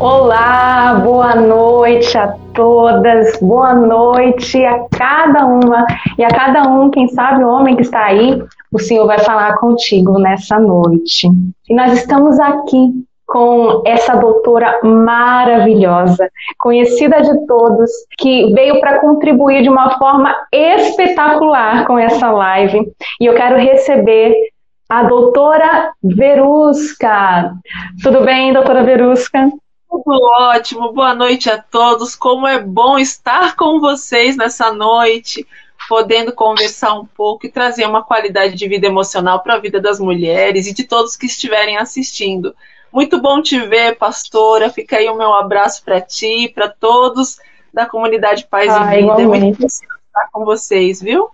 Olá, boa noite a todas, boa noite a cada uma e a cada um, quem sabe o homem que está aí, o Senhor vai falar contigo nessa noite. E nós estamos aqui com essa doutora maravilhosa, conhecida de todos, que veio para contribuir de uma forma espetacular com essa live. E eu quero receber a doutora Verusca. Tudo bem, doutora Verusca? Tudo ótimo, boa noite a todos. Como é bom estar com vocês nessa noite, podendo conversar um pouco e trazer uma qualidade de vida emocional para a vida das mulheres e de todos que estiverem assistindo. Muito bom te ver, pastora. Fica aí o meu abraço para ti, para todos da comunidade Paz ah, e Vida. É muito bom estar com vocês, viu?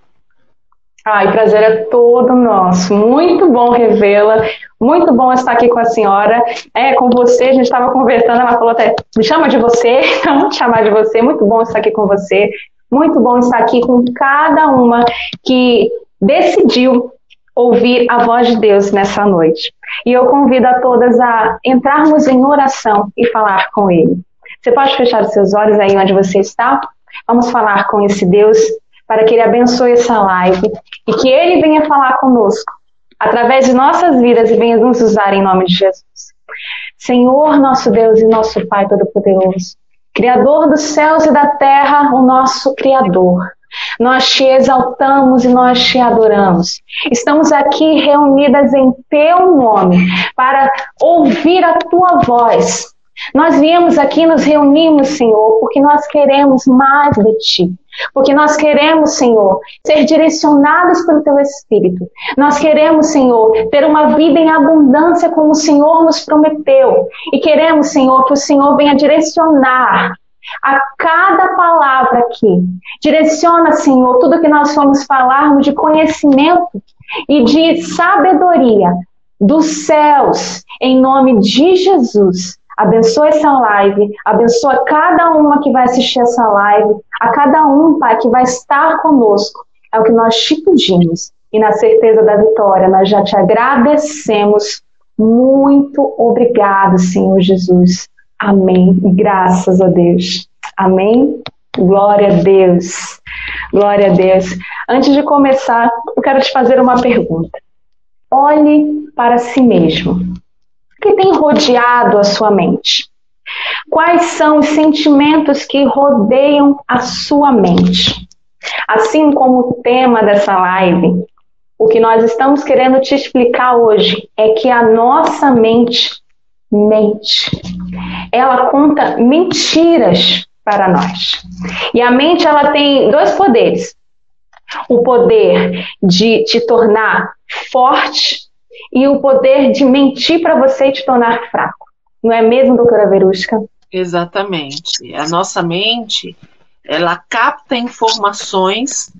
Ai, prazer é todo nosso. Muito bom revê-la. Muito bom estar aqui com a senhora. É, com você, a gente estava conversando, ela falou até, me chama de você, então chamar de você. Muito bom estar aqui com você. Muito bom estar aqui com cada uma que decidiu ouvir a voz de Deus nessa noite. E eu convido a todas a entrarmos em oração e falar com Ele. Você pode fechar os seus olhos aí onde você está? Vamos falar com esse Deus para que Ele abençoe essa live e que Ele venha falar conosco através de nossas vidas e venha nos usar em nome de Jesus. Senhor, nosso Deus e nosso Pai Todo-Poderoso, Criador dos céus e da terra, o nosso Criador. Nós te exaltamos e nós te adoramos. Estamos aqui reunidas em teu nome para ouvir a tua voz. Nós viemos aqui, nos reunimos, Senhor, porque nós queremos mais de ti. Porque nós queremos, Senhor, ser direcionados pelo Teu Espírito. Nós queremos, Senhor, ter uma vida em abundância como o Senhor nos prometeu. E queremos, Senhor, que o Senhor venha direcionar a cada palavra aqui. Direciona, Senhor, tudo que nós vamos falarmos de conhecimento e de sabedoria dos céus, em nome de Jesus. Abençoa essa live, abençoa cada uma que vai assistir essa live, a cada um, Pai, que vai estar conosco. É o que nós te pedimos. E na certeza da vitória, nós já te agradecemos. Muito obrigado, Senhor Jesus. Amém. Graças a Deus. Amém. Glória a Deus. Glória a Deus. Antes de começar, eu quero te fazer uma pergunta. Olhe para si mesmo que tem rodeado a sua mente? Quais são os sentimentos que rodeiam a sua mente? Assim como o tema dessa live, o que nós estamos querendo te explicar hoje é que a nossa mente mente. Ela conta mentiras para nós. E a mente ela tem dois poderes. O poder de te tornar forte e o poder de mentir para você e te tornar fraco. Não é mesmo, doutora Verusca? Exatamente. A nossa mente, ela capta informações,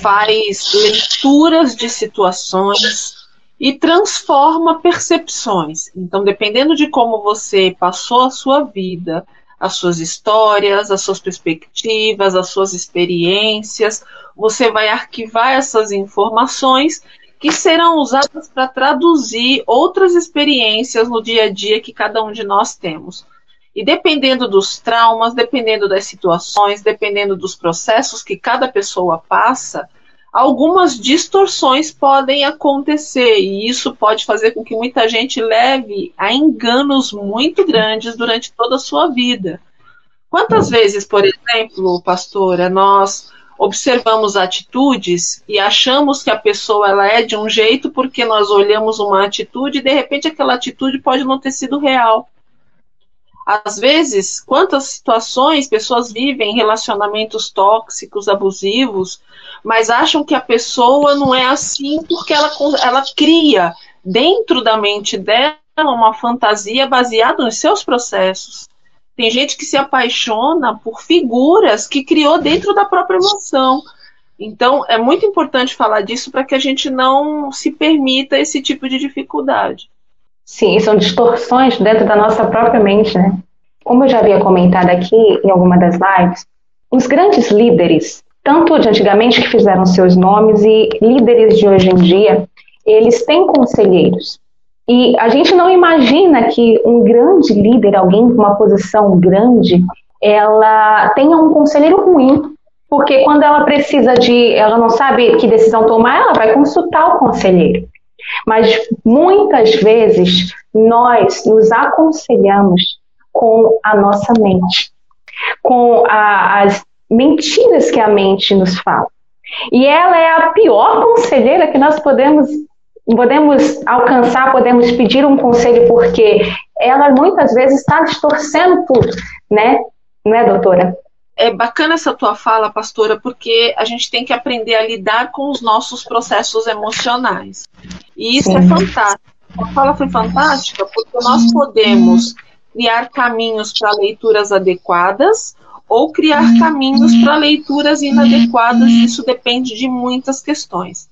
faz leituras de situações e transforma percepções. Então, dependendo de como você passou a sua vida, as suas histórias, as suas perspectivas, as suas experiências, você vai arquivar essas informações que serão usadas para traduzir outras experiências no dia a dia que cada um de nós temos. E dependendo dos traumas, dependendo das situações, dependendo dos processos que cada pessoa passa, algumas distorções podem acontecer e isso pode fazer com que muita gente leve a enganos muito grandes durante toda a sua vida. Quantas vezes, por exemplo, pastora, nós observamos atitudes e achamos que a pessoa ela é de um jeito porque nós olhamos uma atitude e de repente aquela atitude pode não ter sido real. Às vezes, quantas situações pessoas vivem relacionamentos tóxicos, abusivos, mas acham que a pessoa não é assim porque ela, ela cria dentro da mente dela uma fantasia baseada nos seus processos. Tem gente que se apaixona por figuras que criou dentro da própria emoção. Então, é muito importante falar disso para que a gente não se permita esse tipo de dificuldade. Sim, são distorções dentro da nossa própria mente, né? Como eu já havia comentado aqui em alguma das lives, os grandes líderes, tanto de antigamente que fizeram seus nomes e líderes de hoje em dia, eles têm conselheiros. E a gente não imagina que um grande líder, alguém com uma posição grande, ela tenha um conselheiro ruim, porque quando ela precisa de, ela não sabe que decisão tomar, ela vai consultar o conselheiro. Mas muitas vezes nós nos aconselhamos com a nossa mente, com a, as mentiras que a mente nos fala. E ela é a pior conselheira que nós podemos podemos alcançar, podemos pedir um conselho, porque ela muitas vezes está distorcendo tudo, né? Não é, doutora? É bacana essa tua fala, pastora, porque a gente tem que aprender a lidar com os nossos processos emocionais. E isso é Sim. é fantástico. A fala foi fantástica porque nós podemos criar caminhos para leituras adequadas ou criar caminhos para leituras inadequadas. Isso depende de muitas questões.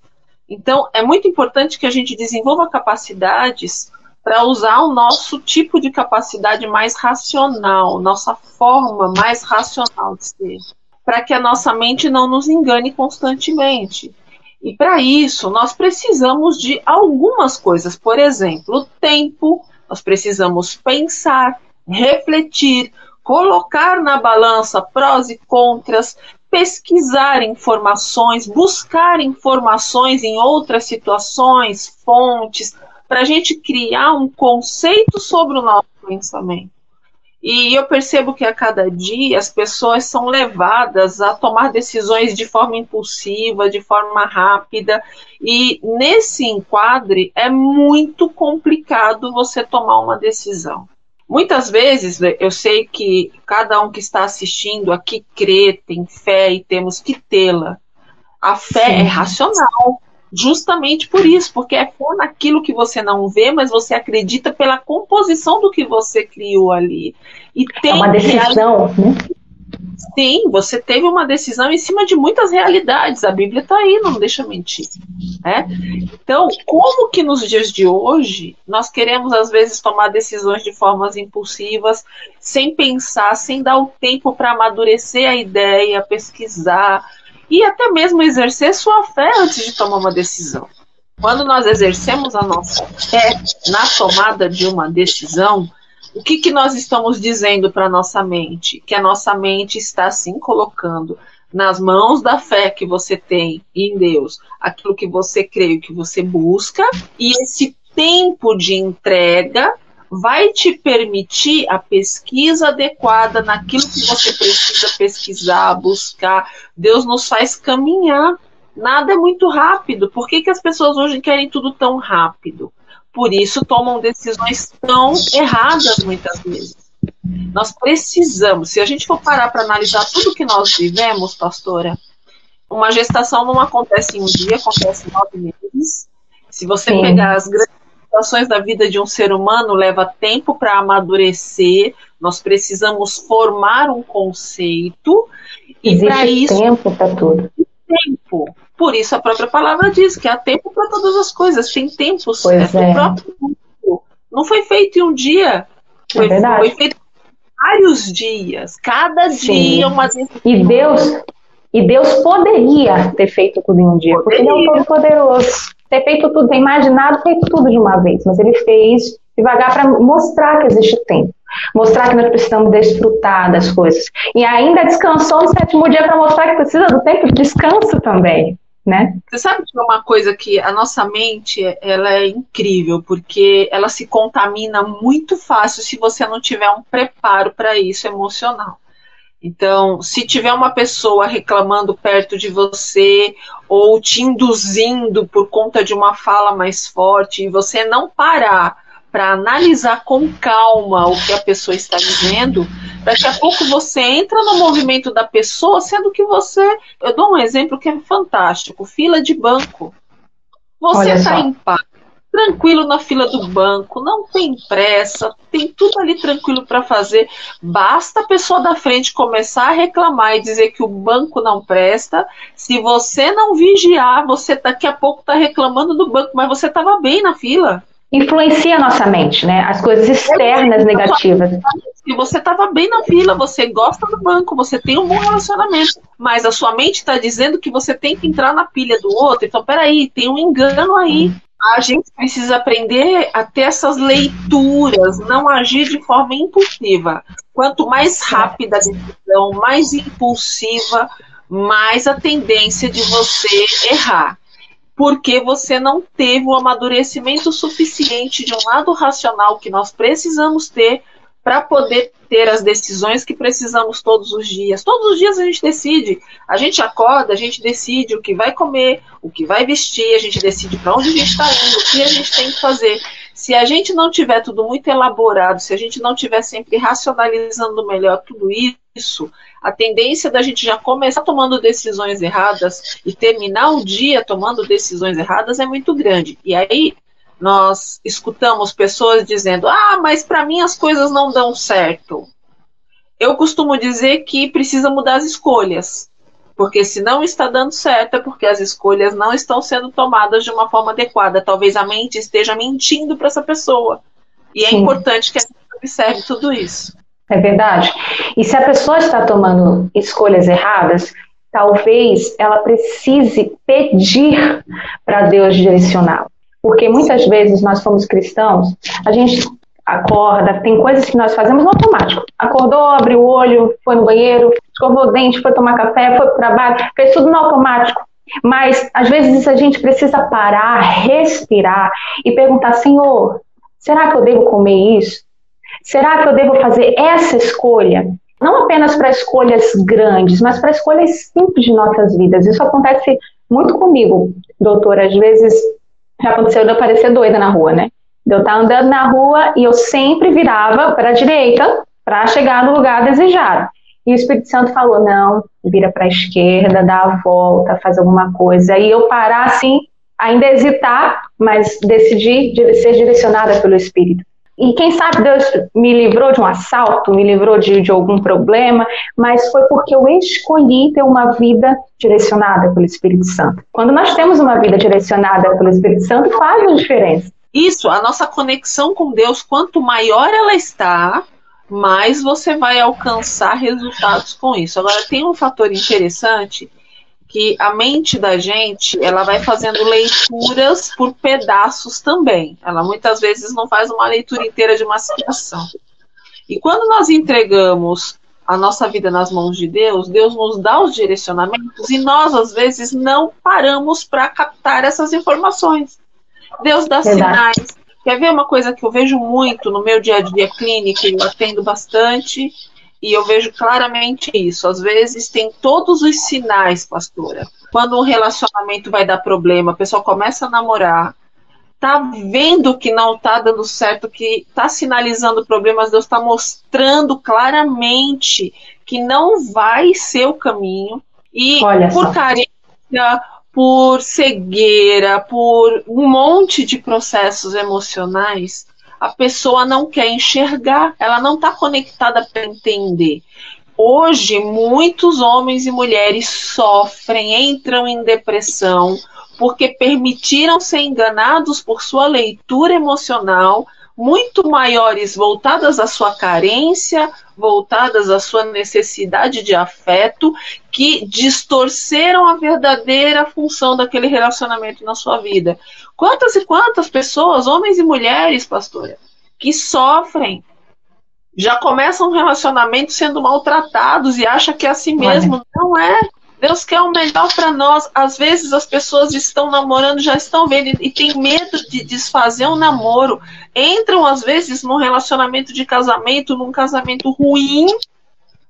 Então, é muito importante que a gente desenvolva capacidades para usar o nosso tipo de capacidade mais racional, nossa forma mais racional de ser, para que a nossa mente não nos engane constantemente. E para isso, nós precisamos de algumas coisas, por exemplo, tempo, nós precisamos pensar, refletir, colocar na balança prós e contras, pesquisar informações, buscar informações em outras situações, fontes, para a gente criar um conceito sobre o nosso pensamento. E eu percebo que a cada dia as pessoas são levadas a tomar decisões de forma impulsiva, de forma rápida, e nesse enquadre é muito complicado você tomar uma decisão. Muitas vezes né, eu sei que cada um que está assistindo aqui crê, tem fé e temos que tê-la. A fé Sim. é racional, justamente por isso, porque é fé naquilo que você não vê, mas você acredita pela composição do que você criou ali. E tem é uma decisão, né? Sim, você teve uma decisão em cima de muitas realidades. A Bíblia está aí, não deixa mentir. Né? Então, como que nos dias de hoje nós queremos às vezes tomar decisões de formas impulsivas, sem pensar, sem dar o tempo para amadurecer a ideia, pesquisar e até mesmo exercer sua fé antes de tomar uma decisão. Quando nós exercemos a nossa fé na tomada de uma decisão, o que, que nós estamos dizendo para nossa mente? Que a nossa mente está sim colocando nas mãos da fé que você tem em Deus, aquilo que você crê, que você busca, e esse tempo de entrega vai te permitir a pesquisa adequada naquilo que você precisa pesquisar, buscar. Deus nos faz caminhar. Nada é muito rápido. Por que, que as pessoas hoje querem tudo tão rápido? Por isso tomam decisões tão erradas muitas vezes. Nós precisamos, se a gente for parar para analisar tudo que nós vivemos, pastora, uma gestação não acontece em um dia, acontece em nove meses. Se você Sim. pegar as grandes situações da vida de um ser humano, leva tempo para amadurecer. Nós precisamos formar um conceito. E para isso. tempo para tudo. Tempo. Por isso a própria palavra diz que há tempo para todas as coisas, tem tempo certo. É. O próprio tempo não foi feito em um dia, é foi, é foi feito vários dias, cada Sim. dia uma E Deus, e Deus poderia ter feito tudo em um dia, poderia. porque Ele é um todo-poderoso. Ter feito tudo, ter imaginado, feito tudo de uma vez, mas Ele fez devagar para mostrar que existe tempo. Mostrar que nós precisamos desfrutar das coisas. E ainda descansou no sétimo dia para mostrar que precisa do tempo de descanso também né? Você sabe que é uma coisa que a nossa mente ela é incrível porque ela se contamina muito fácil se você não tiver um preparo para isso emocional. Então, se tiver uma pessoa reclamando perto de você ou te induzindo por conta de uma fala mais forte e você não parar para analisar com calma o que a pessoa está dizendo, daqui a pouco você entra no movimento da pessoa, sendo que você. Eu dou um exemplo que é fantástico: fila de banco. Você está em paz, tranquilo na fila do banco, não tem pressa, tem tudo ali tranquilo para fazer. Basta a pessoa da frente começar a reclamar e dizer que o banco não presta. Se você não vigiar, você daqui a pouco está reclamando do banco, mas você estava bem na fila influencia a nossa mente, né? As coisas externas negativas. Se você estava bem na fila, você gosta do banco, você tem um bom relacionamento, mas a sua mente está dizendo que você tem que entrar na pilha do outro. Então, peraí, tem um engano aí. a gente precisa aprender a ter essas leituras, não agir de forma impulsiva. Quanto mais rápida a decisão, mais impulsiva, mais a tendência de você errar. Porque você não teve o amadurecimento suficiente de um lado racional que nós precisamos ter para poder ter as decisões que precisamos todos os dias. Todos os dias a gente decide. A gente acorda, a gente decide o que vai comer, o que vai vestir, a gente decide para onde a gente está indo, o que a gente tem que fazer. Se a gente não tiver tudo muito elaborado, se a gente não tiver sempre racionalizando melhor tudo isso, a tendência da gente já começar tomando decisões erradas e terminar o dia tomando decisões erradas é muito grande. E aí nós escutamos pessoas dizendo: ah, mas para mim as coisas não dão certo. Eu costumo dizer que precisa mudar as escolhas. Porque se não está dando certo, é porque as escolhas não estão sendo tomadas de uma forma adequada. Talvez a mente esteja mentindo para essa pessoa. E é Sim. importante que a gente observe tudo isso. É verdade. E se a pessoa está tomando escolhas erradas, talvez ela precise pedir para Deus direcioná-la. Porque muitas vezes nós somos cristãos, a gente acorda, tem coisas que nós fazemos no automático. Acordou, abriu o olho, foi no banheiro, escovou o dente, foi tomar café, foi para o trabalho, fez tudo no automático. Mas às vezes a gente precisa parar, respirar e perguntar: Senhor, será que eu devo comer isso? Será que eu devo fazer essa escolha? Não apenas para escolhas grandes, mas para escolhas simples de nossas vidas. Isso acontece muito comigo, doutora. Às vezes aconteceu de eu parecer doida na rua, né? Eu estar andando na rua e eu sempre virava para a direita para chegar no lugar desejado. E o Espírito Santo falou: não, vira para a esquerda, dá a volta, faz alguma coisa. E eu parar assim, ainda hesitar, mas decidir ser direcionada pelo Espírito. E quem sabe Deus me livrou de um assalto, me livrou de, de algum problema, mas foi porque eu escolhi ter uma vida direcionada pelo Espírito Santo. Quando nós temos uma vida direcionada pelo Espírito Santo, faz uma diferença. Isso, a nossa conexão com Deus, quanto maior ela está, mais você vai alcançar resultados com isso. Agora, tem um fator interessante que a mente da gente ela vai fazendo leituras por pedaços também. Ela muitas vezes não faz uma leitura inteira de uma situação. E quando nós entregamos a nossa vida nas mãos de Deus, Deus nos dá os direcionamentos e nós às vezes não paramos para captar essas informações. Deus dá Verdade. sinais. Quer ver uma coisa que eu vejo muito no meu dia a dia clínico, eu atendo bastante, e eu vejo claramente isso. Às vezes tem todos os sinais, pastora. Quando um relacionamento vai dar problema, a pessoa começa a namorar, tá vendo que não tá dando certo, que tá sinalizando problemas, Deus está mostrando claramente que não vai ser o caminho. E por carência, por cegueira, por um monte de processos emocionais, a pessoa não quer enxergar, ela não está conectada para entender. Hoje, muitos homens e mulheres sofrem, entram em depressão, porque permitiram ser enganados por sua leitura emocional, muito maiores voltadas à sua carência, voltadas à sua necessidade de afeto, que distorceram a verdadeira função daquele relacionamento na sua vida. Quantas e quantas pessoas, homens e mulheres, pastora, que sofrem, já começam um relacionamento sendo maltratados e acham que é assim mesmo. Não é. Deus quer o melhor para nós. Às vezes as pessoas estão namorando, já estão vendo e tem medo de desfazer um namoro. Entram às vezes num relacionamento de casamento, num casamento ruim,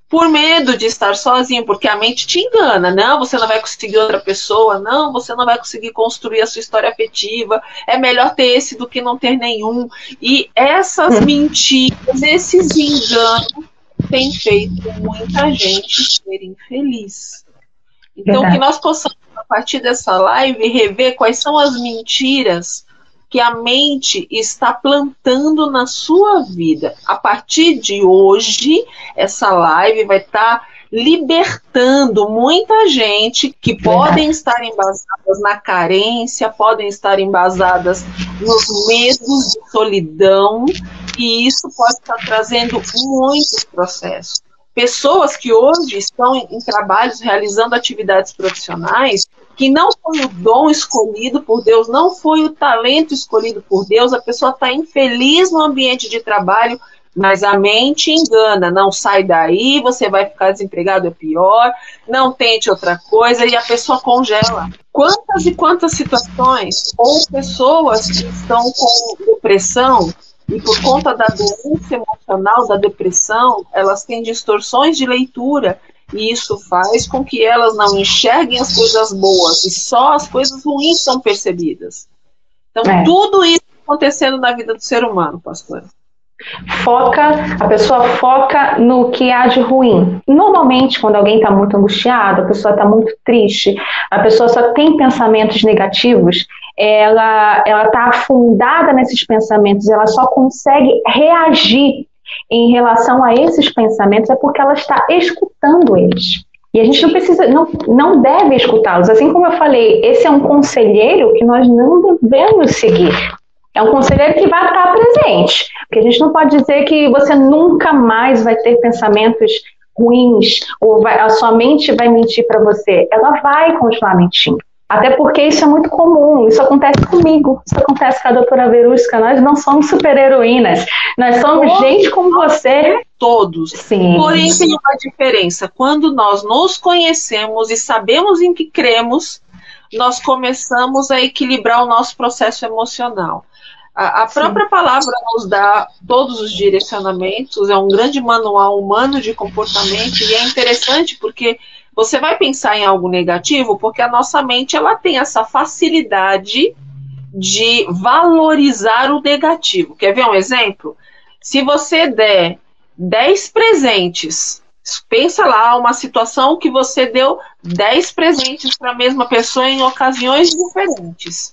por medo de estar sozinho, porque a mente te engana. Não, você não vai conseguir outra pessoa. Não, você não vai conseguir construir a sua história afetiva. É melhor ter esse do que não ter nenhum. E essas hum. mentiras, esses enganos, têm feito muita gente ser infeliz. Então, Verdade. que nós possamos, a partir dessa live, rever quais são as mentiras que a mente está plantando na sua vida. A partir de hoje, essa live vai estar tá libertando muita gente que podem estar embasadas na carência, podem estar embasadas nos medos de solidão, e isso pode estar trazendo muitos processos pessoas que hoje estão em, em trabalhos realizando atividades profissionais que não foi o dom escolhido por Deus, não foi o talento escolhido por Deus, a pessoa está infeliz no ambiente de trabalho, mas a mente engana, não sai daí, você vai ficar desempregado, é pior, não tente outra coisa, e a pessoa congela. Quantas e quantas situações, ou pessoas que estão com depressão, e por conta da doença emocional, da depressão, elas têm distorções de leitura e isso faz com que elas não enxerguem as coisas boas e só as coisas ruins são percebidas. Então, é. tudo isso acontecendo na vida do ser humano, pastor. Foca, a pessoa foca no que há de ruim. Normalmente, quando alguém está muito angustiado, a pessoa está muito triste, a pessoa só tem pensamentos negativos, ela está afundada nesses pensamentos, ela só consegue reagir em relação a esses pensamentos é porque ela está escutando eles. E a gente não precisa, não, não deve escutá-los. Assim como eu falei, esse é um conselheiro que nós não devemos seguir. É um conselheiro que vai estar presente. Porque a gente não pode dizer que você nunca mais vai ter pensamentos ruins, ou vai, a sua mente vai mentir para você. Ela vai continuar mentindo. Até porque isso é muito comum, isso acontece comigo, isso acontece com a doutora Verusca. Nós não somos super-heroínas, nós somos todos, gente como você. Todos. Sim. Porém, tem uma diferença. Quando nós nos conhecemos e sabemos em que cremos, nós começamos a equilibrar o nosso processo emocional. A, a própria palavra nos dá todos os direcionamentos, é um grande manual humano de comportamento e é interessante porque você vai pensar em algo negativo porque a nossa mente ela tem essa facilidade de valorizar o negativo. Quer ver um exemplo? Se você der 10 presentes, pensa lá uma situação que você deu 10 presentes para a mesma pessoa em ocasiões diferentes.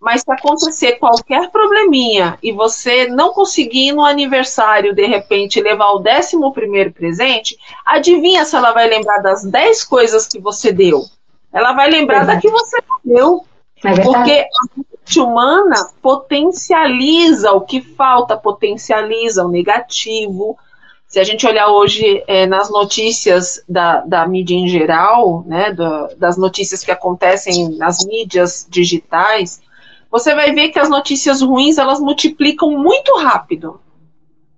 Mas se acontecer qualquer probleminha e você não conseguir no aniversário, de repente, levar o décimo primeiro presente, adivinha se ela vai lembrar das 10 coisas que você deu? Ela vai lembrar é da que você deu. É porque a mente humana potencializa o que falta, potencializa o negativo. Se a gente olhar hoje é, nas notícias da, da mídia em geral, né, das notícias que acontecem nas mídias digitais, você vai ver que as notícias ruins elas multiplicam muito rápido.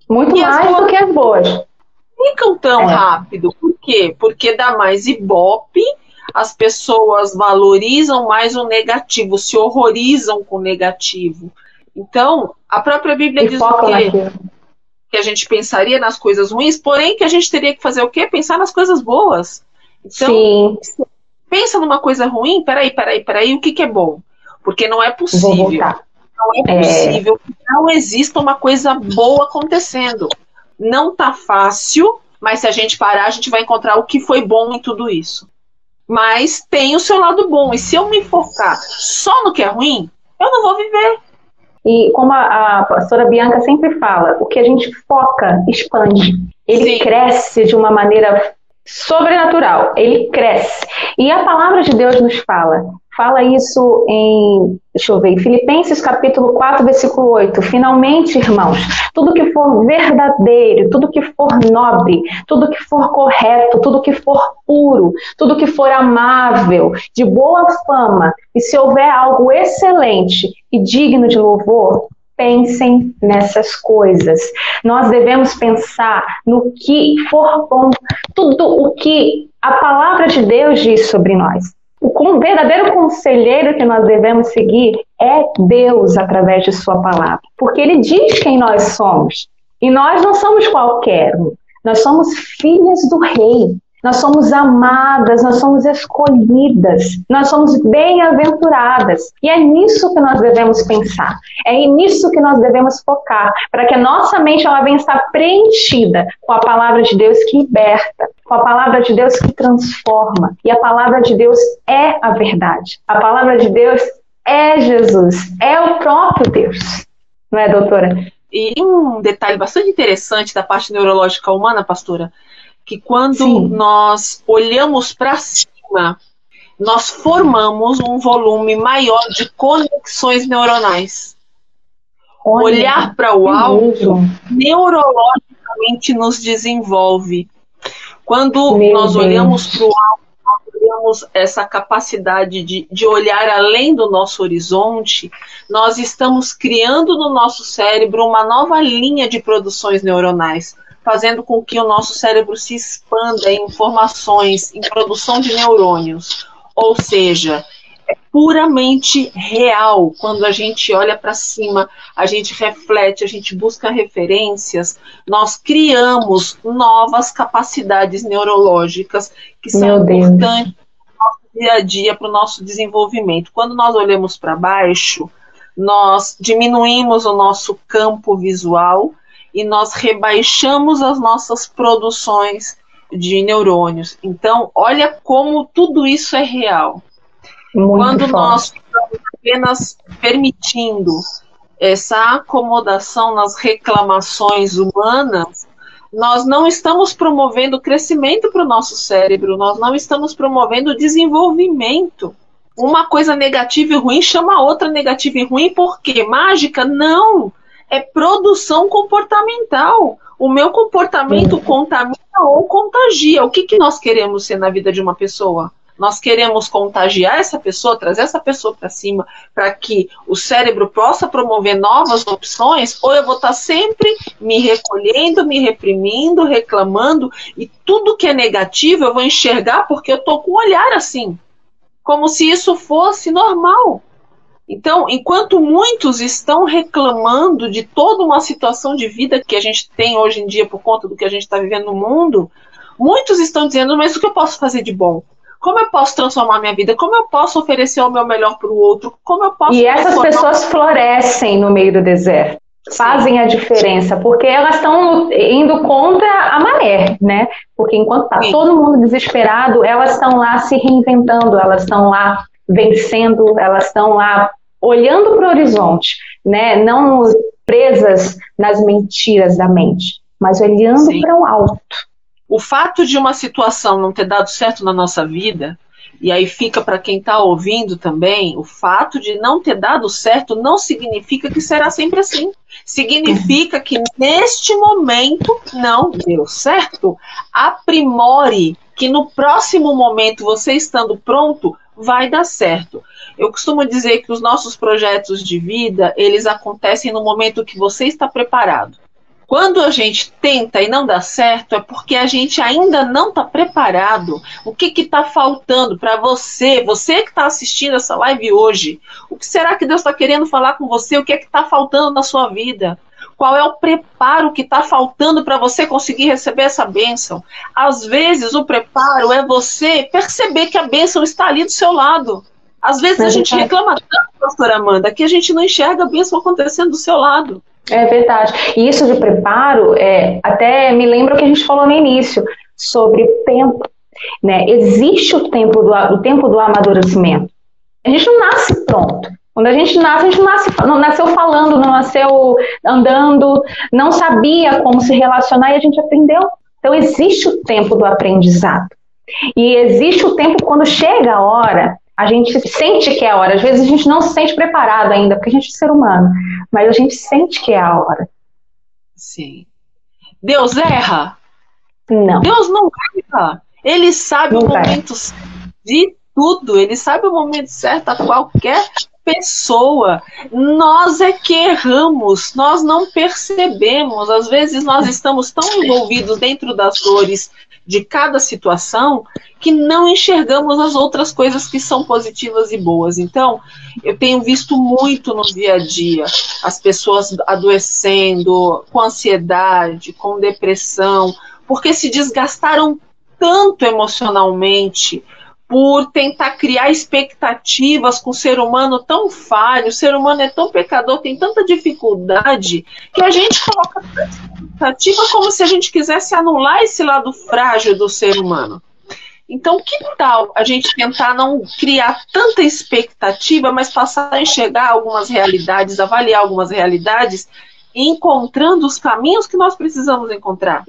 Muito e mais do que as boas. Multiplicam tão é. rápido. Por quê? Porque dá mais ibope, as pessoas valorizam mais o negativo, se horrorizam com o negativo. Então, a própria Bíblia e diz o quê? Que a gente pensaria nas coisas ruins, porém que a gente teria que fazer o quê? Pensar nas coisas boas. Então, Sim. pensa numa coisa ruim, peraí, peraí, peraí, o que, que é bom? Porque não é possível. Não é, é possível é... que não exista uma coisa boa acontecendo. Não tá fácil, mas se a gente parar, a gente vai encontrar o que foi bom em tudo isso. Mas tem o seu lado bom. E se eu me focar só no que é ruim, eu não vou viver. E como a, a pastora Bianca sempre fala, o que a gente foca expande. Ele Sim. cresce de uma maneira sobrenatural. Ele cresce. E a palavra de Deus nos fala fala isso em, deixa eu ver, Filipenses capítulo 4, versículo 8. Finalmente, irmãos, tudo que for verdadeiro, tudo que for nobre, tudo que for correto, tudo que for puro, tudo que for amável, de boa fama, e se houver algo excelente e digno de louvor, pensem nessas coisas. Nós devemos pensar no que for bom, tudo o que a palavra de Deus diz sobre nós. O verdadeiro conselheiro que nós devemos seguir é Deus através de Sua palavra, porque Ele diz quem nós somos. E nós não somos qualquer um, nós somos filhas do Rei. Nós somos amadas, nós somos escolhidas, nós somos bem-aventuradas. E é nisso que nós devemos pensar, é nisso que nós devemos focar, para que a nossa mente ela venha estar preenchida com a palavra de Deus que liberta, com a palavra de Deus que transforma. E a palavra de Deus é a verdade. A palavra de Deus é Jesus, é o próprio Deus. Não é, doutora? E um detalhe bastante interessante da parte neurológica humana, pastora, que quando Sim. nós olhamos para cima, nós formamos um volume maior de conexões neuronais. Olha, Olhar para o alto neurologicamente nos desenvolve. Quando Meu nós Deus. olhamos para o alto, nós temos essa capacidade de, de olhar além do nosso horizonte, nós estamos criando no nosso cérebro uma nova linha de produções neuronais, fazendo com que o nosso cérebro se expanda em informações, em produção de neurônios. Ou seja, é puramente real. Quando a gente olha para cima, a gente reflete, a gente busca referências, nós criamos novas capacidades neurológicas que são importantes no nosso dia a dia para o nosso desenvolvimento. Quando nós olhamos para baixo, nós diminuímos o nosso campo visual e nós rebaixamos as nossas produções de neurônios. Então, olha como tudo isso é real. Muito Quando forte. nós estamos apenas permitindo essa acomodação nas reclamações humanas, nós não estamos promovendo crescimento para o nosso cérebro, nós não estamos promovendo desenvolvimento. Uma coisa negativa e ruim chama a outra negativa e ruim, porque mágica? Não! É produção comportamental. O meu comportamento uhum. contamina ou contagia. O que, que nós queremos ser na vida de uma pessoa? Nós queremos contagiar essa pessoa, trazer essa pessoa para cima, para que o cérebro possa promover novas opções, ou eu vou estar tá sempre me recolhendo, me reprimindo, reclamando, e tudo que é negativo eu vou enxergar porque eu estou com um olhar assim, como se isso fosse normal. Então, enquanto muitos estão reclamando de toda uma situação de vida que a gente tem hoje em dia por conta do que a gente está vivendo no mundo, muitos estão dizendo: mas o que eu posso fazer de bom? Como eu posso transformar minha vida? Como eu posso oferecer o meu melhor para o outro? Como eu posso. E essas pessoas florescem no meio do deserto. Fazem a diferença, porque elas estão indo contra a maré, né? Porque enquanto está todo mundo desesperado, elas estão lá se reinventando, elas estão lá vencendo, elas estão lá olhando para o horizonte, né? Não presas nas mentiras da mente, mas olhando para o alto. O fato de uma situação não ter dado certo na nossa vida, e aí fica para quem está ouvindo também, o fato de não ter dado certo não significa que será sempre assim. Significa que neste momento não deu certo. Aprimore que no próximo momento, você estando pronto, vai dar certo. Eu costumo dizer que os nossos projetos de vida, eles acontecem no momento que você está preparado. Quando a gente tenta e não dá certo, é porque a gente ainda não está preparado. O que está faltando para você, você que está assistindo essa live hoje? O que será que Deus está querendo falar com você? O que é que está faltando na sua vida? Qual é o preparo que está faltando para você conseguir receber essa bênção? Às vezes, o preparo é você perceber que a bênção está ali do seu lado. Às vezes a gente reclama tanto, pastora Amanda, que a gente não enxerga a bênção acontecendo do seu lado. É verdade. E isso de preparo, é, até me lembra o que a gente falou no início, sobre tempo. Né? Existe o tempo, do, o tempo do amadurecimento. A gente não nasce pronto. Quando a gente nasce, a gente não, nasce, não nasceu falando, não nasceu andando, não sabia como se relacionar e a gente aprendeu. Então, existe o tempo do aprendizado. E existe o tempo quando chega a hora a gente sente que é a hora. Às vezes a gente não se sente preparado ainda, porque a gente é ser humano, mas a gente sente que é a hora. Sim. Deus erra? Não. Deus não erra. Ele sabe não o momento de tudo. Ele sabe o momento certo a qualquer pessoa. Nós é que erramos, nós não percebemos. Às vezes nós estamos tão envolvidos dentro das dores de cada situação que não enxergamos as outras coisas que são positivas e boas. Então, eu tenho visto muito no dia a dia as pessoas adoecendo com ansiedade, com depressão, porque se desgastaram tanto emocionalmente por tentar criar expectativas com o ser humano tão falho, o ser humano é tão pecador, tem tanta dificuldade, que a gente coloca expectativa como se a gente quisesse anular esse lado frágil do ser humano. Então, que tal a gente tentar não criar tanta expectativa, mas passar a enxergar algumas realidades, avaliar algumas realidades, encontrando os caminhos que nós precisamos encontrar?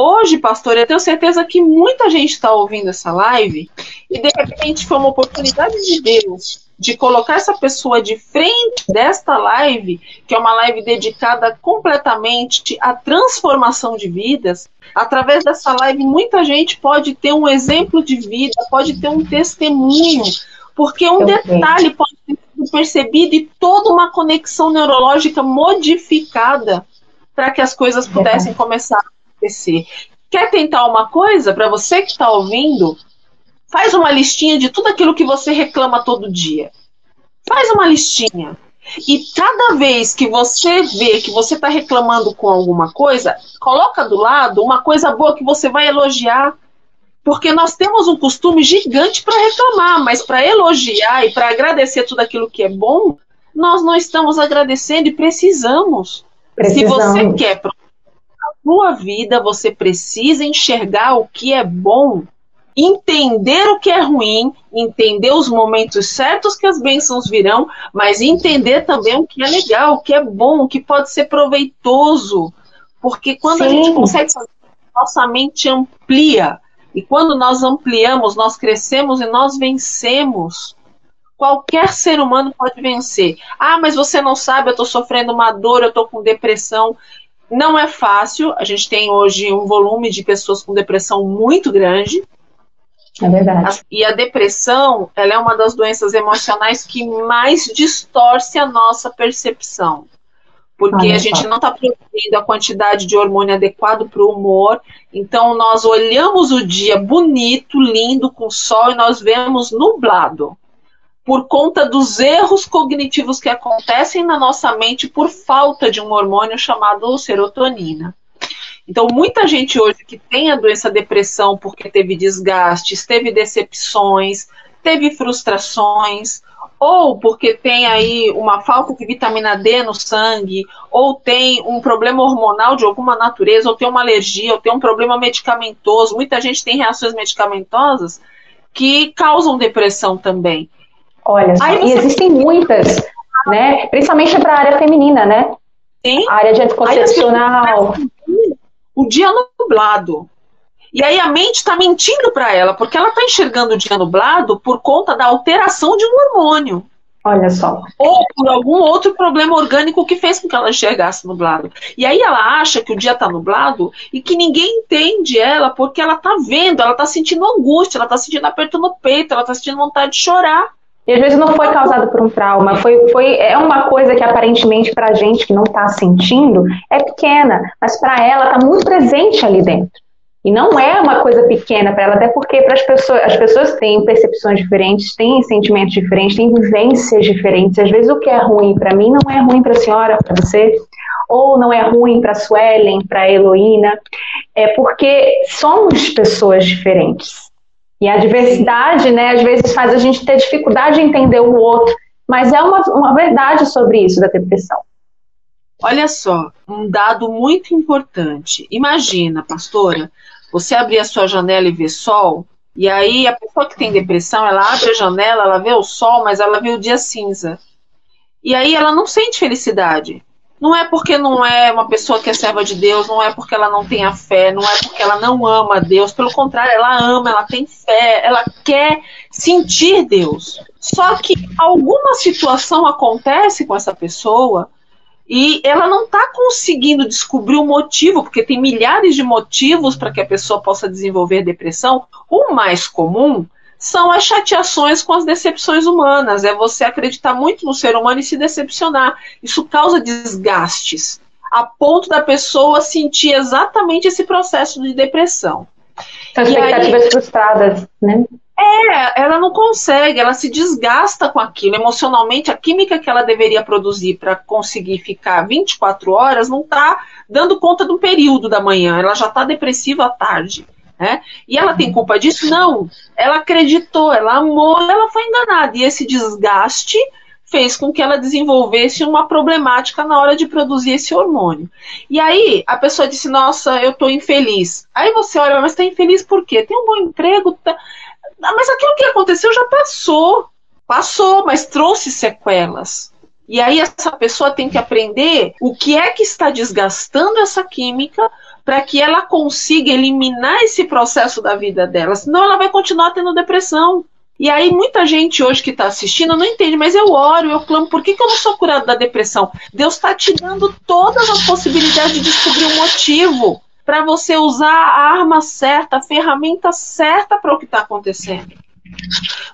Hoje, pastor, eu tenho certeza que muita gente está ouvindo essa live e de repente foi uma oportunidade de Deus de colocar essa pessoa de frente desta live, que é uma live dedicada completamente à transformação de vidas, através dessa live muita gente pode ter um exemplo de vida, pode ter um testemunho, porque um detalhe pode ser percebido e toda uma conexão neurológica modificada para que as coisas pudessem começar a acontecer. Quer tentar uma coisa? Para você que está ouvindo, faz uma listinha de tudo aquilo que você reclama todo dia. Faz uma listinha. E cada vez que você vê que você está reclamando com alguma coisa, coloca do lado uma coisa boa que você vai elogiar. Porque nós temos um costume gigante para reclamar, mas para elogiar e para agradecer tudo aquilo que é bom, nós não estamos agradecendo e precisamos. precisamos. Se você quer sua vida, você precisa enxergar o que é bom, entender o que é ruim, entender os momentos certos que as bênçãos virão, mas entender também o que é legal, o que é bom, o que pode ser proveitoso. Porque quando Sim. a gente consegue fazer, nossa mente amplia. E quando nós ampliamos, nós crescemos e nós vencemos. Qualquer ser humano pode vencer. Ah, mas você não sabe, eu estou sofrendo uma dor, eu estou com depressão. Não é fácil. A gente tem hoje um volume de pessoas com depressão muito grande. É verdade. E a depressão, ela é uma das doenças emocionais que mais distorce a nossa percepção porque a gente não está produzindo a quantidade de hormônio adequado para o humor. Então, nós olhamos o dia bonito, lindo, com sol, e nós vemos nublado. Por conta dos erros cognitivos que acontecem na nossa mente por falta de um hormônio chamado serotonina. Então, muita gente hoje que tem a doença depressão porque teve desgastes, teve decepções, teve frustrações, ou porque tem aí uma falta de vitamina D no sangue, ou tem um problema hormonal de alguma natureza, ou tem uma alergia, ou tem um problema medicamentoso. Muita gente tem reações medicamentosas que causam depressão também. Olha, e existem muitas, né? Principalmente para a área feminina, né? Sim. A área de anticoncepcional. O dia nublado. E aí a mente está mentindo para ela, porque ela está enxergando o dia nublado por conta da alteração de um hormônio. Olha só. Ou por algum outro problema orgânico que fez com que ela enxergasse nublado. E aí ela acha que o dia está nublado e que ninguém entende ela porque ela está vendo, ela está sentindo angústia, ela está sentindo aperto no peito, ela está sentindo vontade de chorar. E às vezes não foi causado por um trauma, foi, foi é uma coisa que aparentemente para a gente que não está sentindo é pequena, mas para ela está muito presente ali dentro. E não é uma coisa pequena para ela, até porque para as pessoas, as pessoas têm percepções diferentes, têm sentimentos diferentes, têm vivências diferentes. Às vezes o que é ruim para mim não é ruim para a senhora, para você, ou não é ruim para a Suelen, para a Heloína. É porque somos pessoas diferentes. E a diversidade, né, às vezes faz a gente ter dificuldade de entender o outro. Mas é uma, uma verdade sobre isso da depressão. Olha só, um dado muito importante. Imagina, pastora, você abrir a sua janela e ver sol, e aí a pessoa que tem depressão, ela abre a janela, ela vê o sol, mas ela vê o dia cinza. E aí ela não sente felicidade. Não é porque não é uma pessoa que é serva de Deus, não é porque ela não tem a fé, não é porque ela não ama Deus. Pelo contrário, ela ama, ela tem fé, ela quer sentir Deus. Só que alguma situação acontece com essa pessoa e ela não está conseguindo descobrir o motivo, porque tem milhares de motivos para que a pessoa possa desenvolver depressão. O mais comum são as chateações com as decepções humanas, é você acreditar muito no ser humano e se decepcionar. Isso causa desgastes, a ponto da pessoa sentir exatamente esse processo de depressão. São expectativas aí, frustradas, né? É, ela não consegue, ela se desgasta com aquilo. Emocionalmente, a química que ela deveria produzir para conseguir ficar 24 horas não está dando conta do período da manhã, ela já está depressiva à tarde. Né? E ela tem culpa disso? Não. Ela acreditou, ela amou, ela foi enganada. E esse desgaste fez com que ela desenvolvesse uma problemática na hora de produzir esse hormônio. E aí a pessoa disse: Nossa, eu estou infeliz. Aí você olha, mas está infeliz por quê? Tem um bom emprego? Tá... Ah, mas aquilo que aconteceu já passou. Passou, mas trouxe sequelas. E aí essa pessoa tem que aprender o que é que está desgastando essa química para que ela consiga eliminar esse processo da vida dela. Senão ela vai continuar tendo depressão. E aí muita gente hoje que está assistindo não entende, mas eu oro, eu clamo, por que, que eu não sou curado da depressão? Deus está te dando todas as possibilidades de descobrir um motivo para você usar a arma certa, a ferramenta certa para o que está acontecendo.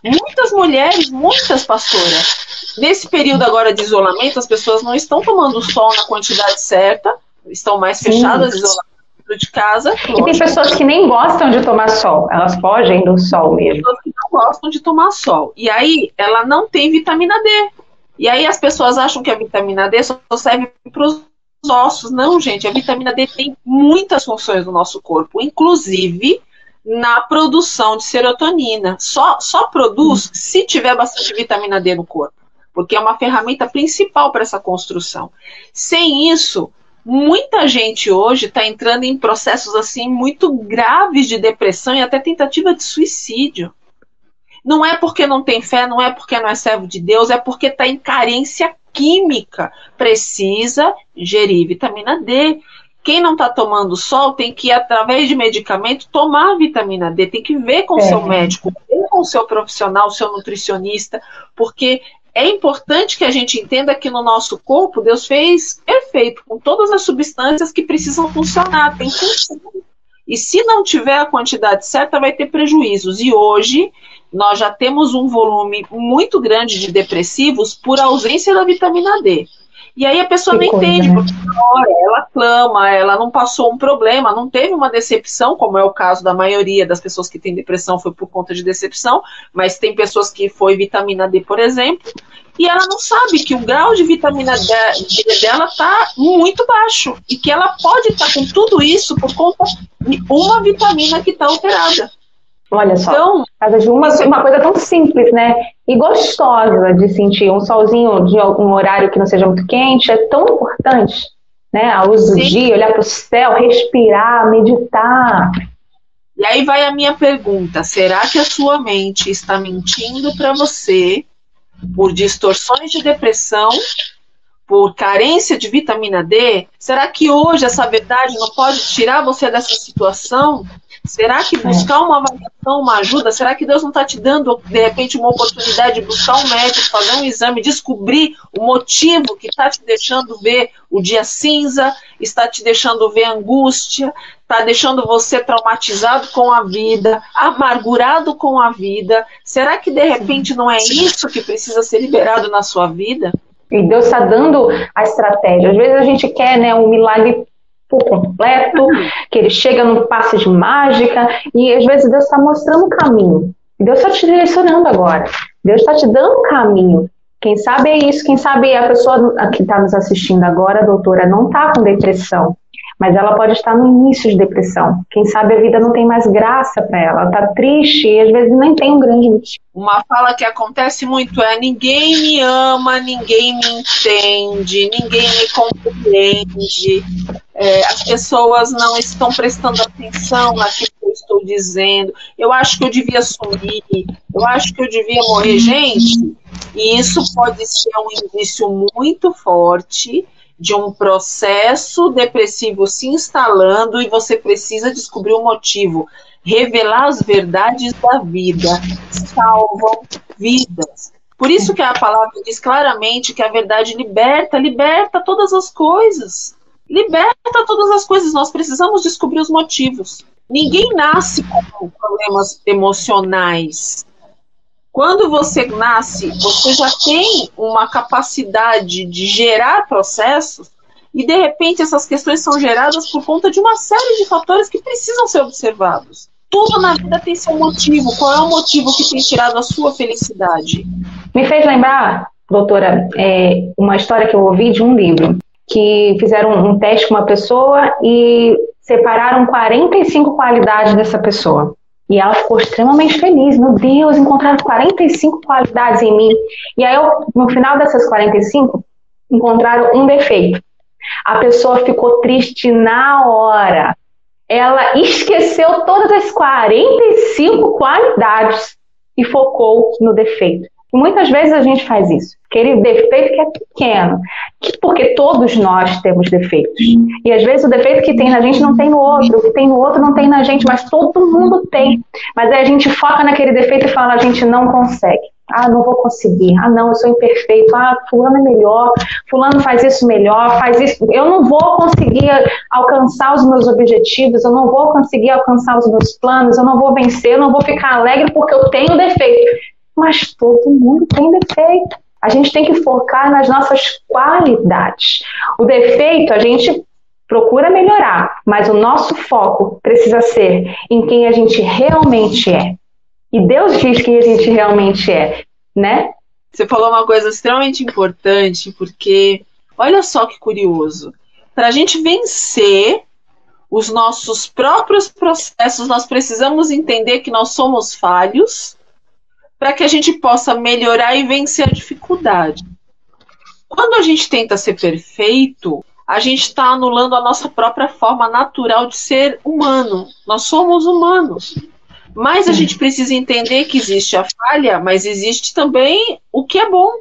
Muitas mulheres, muitas pastoras, nesse período agora de isolamento, as pessoas não estão tomando sol na quantidade certa, estão mais fechadas, isoladas dentro de casa. E tem pessoas que nem gostam de tomar sol, elas fogem do sol mesmo. Pessoas que não gostam de tomar sol. E aí ela não tem vitamina D. E aí as pessoas acham que a vitamina D só serve para os ossos. Não, gente, a vitamina D tem muitas funções no nosso corpo, inclusive na produção de serotonina. Só, só produz se tiver bastante vitamina D no corpo, porque é uma ferramenta principal para essa construção. Sem isso, muita gente hoje está entrando em processos assim muito graves de depressão e até tentativa de suicídio. Não é porque não tem fé, não é porque não é servo de Deus, é porque está em carência química. Precisa gerir vitamina D. Quem não está tomando sol tem que, através de medicamento, tomar vitamina D. Tem que ver com o é. seu médico, ver com o seu profissional, seu nutricionista, porque é importante que a gente entenda que no nosso corpo Deus fez perfeito, com todas as substâncias que precisam funcionar, tem função. E se não tiver a quantidade certa, vai ter prejuízos. E hoje nós já temos um volume muito grande de depressivos por ausência da vitamina D. E aí a pessoa que não coisa, entende, né? porque hora ela clama, ela não passou um problema, não teve uma decepção, como é o caso da maioria das pessoas que têm depressão foi por conta de decepção, mas tem pessoas que foi vitamina D, por exemplo, e ela não sabe que o grau de vitamina D dela está muito baixo e que ela pode estar tá com tudo isso por conta de uma vitamina que está alterada. Olha só, então, uma, uma coisa tão simples, né? E gostosa de sentir um solzinho de algum horário que não seja muito quente, é tão importante, né? A luz do dia, olhar para o céu, respirar, meditar. E aí vai a minha pergunta: será que a sua mente está mentindo para você por distorções de depressão, por carência de vitamina D? Será que hoje essa verdade não pode tirar você dessa situação? Será que buscar uma avaliação, uma ajuda, será que Deus não está te dando, de repente, uma oportunidade de buscar um médico, fazer um exame, descobrir o motivo que está te deixando ver o dia cinza, está te deixando ver angústia, está deixando você traumatizado com a vida, amargurado com a vida? Será que, de repente, não é isso que precisa ser liberado na sua vida? E Deus está dando a estratégia. Às vezes a gente quer né, um milagre por completo, que ele chega num passe de mágica, e às vezes Deus está mostrando o caminho. Deus está te direcionando agora. Deus está te dando o caminho. Quem sabe é isso, quem sabe a pessoa que está nos assistindo agora, doutora, não está com depressão mas ela pode estar no início de depressão. Quem sabe a vida não tem mais graça para ela, ela está triste e às vezes nem tem um grande motivo. Uma fala que acontece muito é: ninguém me ama, ninguém me entende, ninguém me compreende. É, as pessoas não estão prestando atenção naquilo que eu estou dizendo. Eu acho que eu devia sumir, eu acho que eu devia morrer. Gente, e isso pode ser um indício muito forte de um processo depressivo se instalando e você precisa descobrir o motivo. Revelar as verdades da vida salvam vidas. Por isso que a palavra diz claramente que a verdade liberta, liberta todas as coisas. Liberta todas as coisas. Nós precisamos descobrir os motivos. Ninguém nasce com problemas emocionais. Quando você nasce, você já tem uma capacidade de gerar processos e de repente essas questões são geradas por conta de uma série de fatores que precisam ser observados. Tudo na vida tem seu motivo. Qual é o motivo que tem tirado a sua felicidade? Me fez lembrar, doutora, é, uma história que eu ouvi de um livro que fizeram um teste com uma pessoa e separaram 45 qualidades dessa pessoa. E ela ficou extremamente feliz. Meu Deus, encontraram 45 qualidades em mim. E aí, eu, no final dessas 45, encontraram um defeito. A pessoa ficou triste na hora. Ela esqueceu todas as 45 qualidades e focou no defeito. E muitas vezes a gente faz isso. Aquele defeito que é pequeno, porque todos nós temos defeitos. E às vezes o defeito que tem na gente não tem no outro, o que tem no outro não tem na gente, mas todo mundo tem. Mas aí a gente foca naquele defeito e fala, a gente não consegue. Ah, não vou conseguir. Ah, não, eu sou imperfeito. Ah, fulano é melhor. Fulano faz isso melhor, faz isso. Eu não vou conseguir alcançar os meus objetivos, eu não vou conseguir alcançar os meus planos, eu não vou vencer, eu não vou ficar alegre porque eu tenho defeito. Mas todo mundo tem defeito. A gente tem que focar nas nossas qualidades. O defeito a gente procura melhorar, mas o nosso foco precisa ser em quem a gente realmente é. E Deus diz quem a gente realmente é, né? Você falou uma coisa extremamente importante, porque olha só que curioso. Para a gente vencer os nossos próprios processos, nós precisamos entender que nós somos falhos para que a gente possa melhorar e vencer a dificuldade. Quando a gente tenta ser perfeito, a gente está anulando a nossa própria forma natural de ser humano. Nós somos humanos. Mas a gente precisa entender que existe a falha, mas existe também o que é bom.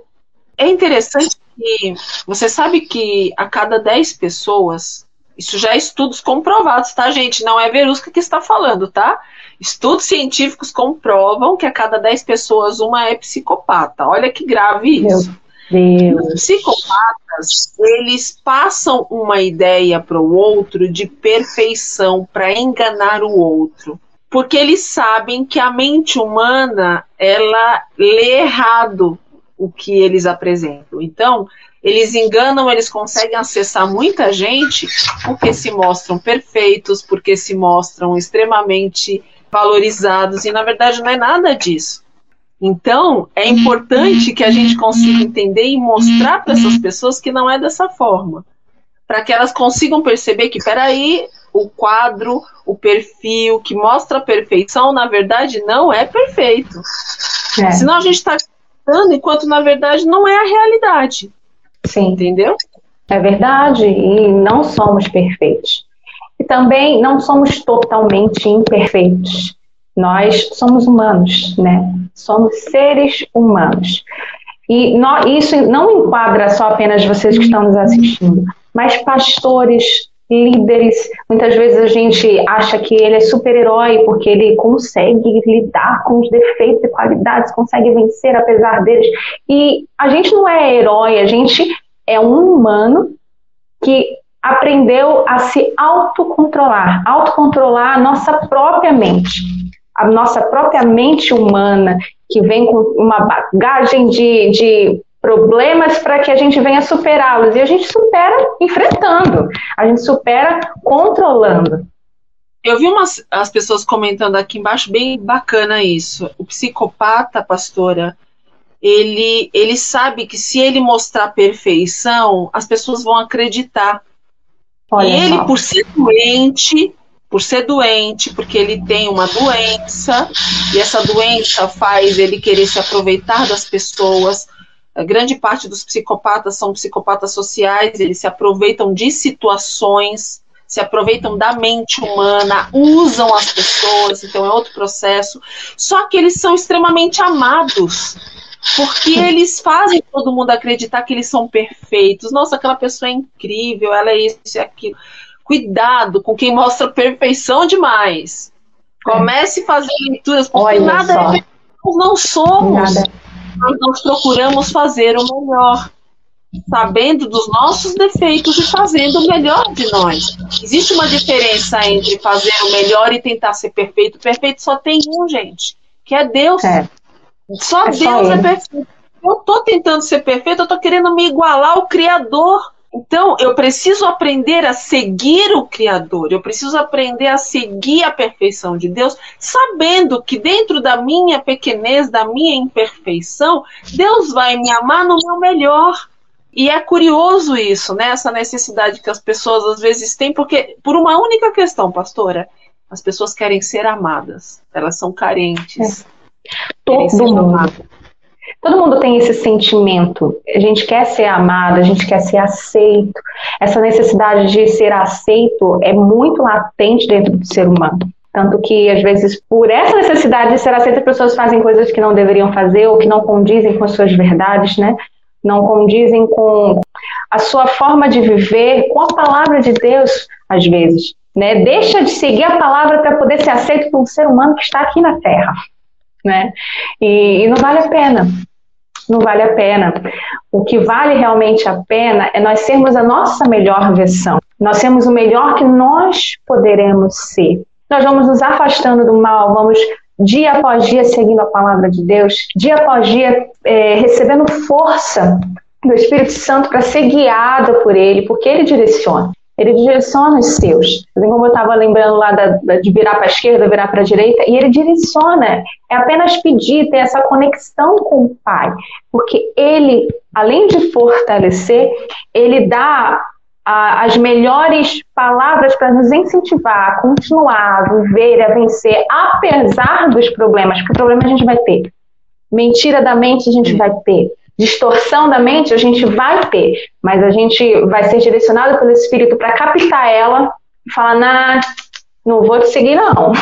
É interessante que você sabe que a cada 10 pessoas, isso já é estudos comprovados, tá, gente? Não é Verusca que está falando, tá? Estudos científicos comprovam que a cada 10 pessoas uma é psicopata. Olha que grave isso. Os psicopatas, eles passam uma ideia para o outro de perfeição para enganar o outro. Porque eles sabem que a mente humana, ela lê errado o que eles apresentam. Então, eles enganam, eles conseguem acessar muita gente porque se mostram perfeitos, porque se mostram extremamente valorizados, e na verdade não é nada disso. Então, é importante que a gente consiga entender e mostrar para essas pessoas que não é dessa forma. Para que elas consigam perceber que, peraí, o quadro, o perfil que mostra a perfeição, na verdade, não é perfeito. É. Senão a gente está enquanto, na verdade, não é a realidade. Sim. Entendeu? É verdade, e não somos perfeitos. E também não somos totalmente imperfeitos. Nós somos humanos, né? Somos seres humanos. E nós, isso não enquadra só apenas vocês que estão nos assistindo, mas pastores, líderes. Muitas vezes a gente acha que ele é super-herói porque ele consegue lidar com os defeitos e qualidades, consegue vencer apesar deles. E a gente não é herói, a gente é um humano que aprendeu a se autocontrolar, autocontrolar a nossa própria mente, a nossa própria mente humana, que vem com uma bagagem de, de problemas para que a gente venha superá-los. E a gente supera enfrentando, a gente supera controlando. Eu vi umas as pessoas comentando aqui embaixo, bem bacana isso. O psicopata, pastora, ele, ele sabe que se ele mostrar perfeição, as pessoas vão acreditar. Olha e ele, por ser doente, por ser doente, porque ele tem uma doença, e essa doença faz ele querer se aproveitar das pessoas. A grande parte dos psicopatas são psicopatas sociais, eles se aproveitam de situações, se aproveitam da mente humana, usam as pessoas, então é outro processo. Só que eles são extremamente amados porque eles fazem todo mundo acreditar que eles são perfeitos. Nossa, aquela pessoa é incrível, ela é isso e aquilo. Cuidado com quem mostra perfeição demais. Comece a fazer leituras, porque Olha nada só. é Nós não somos. Nada. Nós procuramos fazer o melhor, sabendo dos nossos defeitos e fazendo o melhor de nós. Existe uma diferença entre fazer o melhor e tentar ser perfeito. Perfeito só tem um, gente, que é Deus. É. Só é Deus só é perfeito. Eu estou tentando ser perfeito, eu estou querendo me igualar ao Criador. Então, eu preciso aprender a seguir o Criador, eu preciso aprender a seguir a perfeição de Deus, sabendo que dentro da minha pequenez, da minha imperfeição, Deus vai me amar no meu melhor. E é curioso isso, né? Essa necessidade que as pessoas às vezes têm, porque por uma única questão, pastora, as pessoas querem ser amadas, elas são carentes. É. Todo mundo. Todo mundo tem esse sentimento. A gente quer ser amado, a gente quer ser aceito. Essa necessidade de ser aceito é muito latente dentro do ser humano. Tanto que, às vezes, por essa necessidade de ser aceita, as pessoas fazem coisas que não deveriam fazer ou que não condizem com as suas verdades, né? Não condizem com a sua forma de viver com a palavra de Deus, às vezes. Né? Deixa de seguir a palavra para poder ser aceito por um ser humano que está aqui na Terra. Né? E, e não vale a pena. Não vale a pena. O que vale realmente a pena é nós sermos a nossa melhor versão. Nós sermos o melhor que nós poderemos ser. Nós vamos nos afastando do mal, vamos dia após dia seguindo a palavra de Deus, dia após dia é, recebendo força do Espírito Santo para ser guiada por Ele, porque Ele direciona. Ele direciona os seus. Assim como eu estava lembrando lá da, da, de virar para a esquerda, virar para a direita, e ele direciona. É apenas pedir, ter essa conexão com o Pai. Porque ele, além de fortalecer, ele dá a, as melhores palavras para nos incentivar a continuar, a viver, a vencer, apesar dos problemas, porque problema a gente vai ter. Mentira da mente a gente vai ter. Distorção da mente a gente vai ter, mas a gente vai ser direcionado pelo Espírito para captar ela e falar: nah, não vou te seguir, não.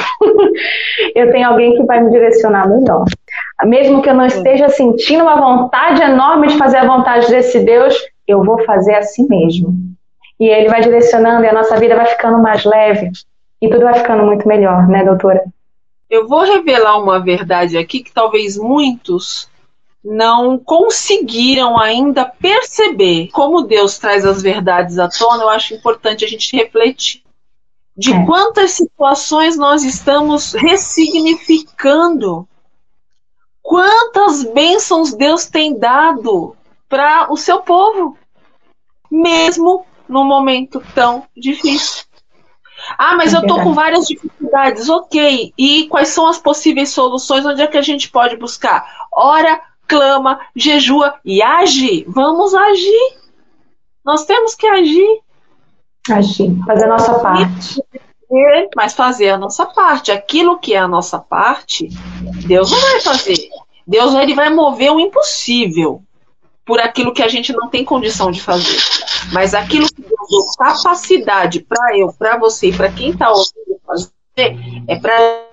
eu tenho alguém que vai me direcionar melhor. Mesmo que eu não esteja sentindo uma vontade enorme de fazer a vontade desse Deus, eu vou fazer assim mesmo e ele vai direcionando e a nossa vida vai ficando mais leve e tudo vai ficando muito melhor, né, doutora? Eu vou revelar uma verdade aqui que talvez muitos não conseguiram ainda perceber como Deus traz as verdades à tona. Eu acho importante a gente refletir de é. quantas situações nós estamos ressignificando, quantas bênçãos Deus tem dado para o seu povo, mesmo num momento tão difícil. Ah, mas é eu tô com várias dificuldades. Ok. E quais são as possíveis soluções? Onde é que a gente pode buscar? Ora, clama, jejua e age. Vamos agir. Nós temos que agir. Agir, fazer a nossa parte. Mas fazer a nossa parte. Aquilo que é a nossa parte, Deus não vai fazer. Deus ele vai mover o impossível por aquilo que a gente não tem condição de fazer. Mas aquilo que Deus deu capacidade para eu, para você e para quem está ouvindo fazer, é para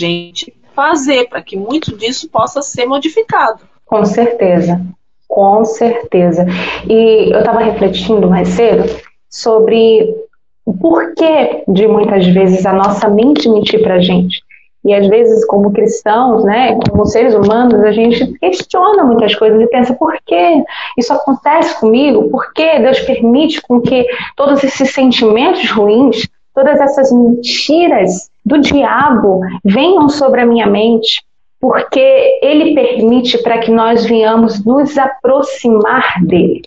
gente fazer, para que muito disso possa ser modificado. Com certeza, com certeza. E eu estava refletindo mais cedo sobre o porquê de muitas vezes a nossa mente mentir para a gente. E às vezes, como cristãos, né, como seres humanos, a gente questiona muitas coisas e pensa por que isso acontece comigo? Por que Deus permite com que todos esses sentimentos ruins, todas essas mentiras do diabo venham sobre a minha mente? Porque ele permite para que nós venhamos nos aproximar dele.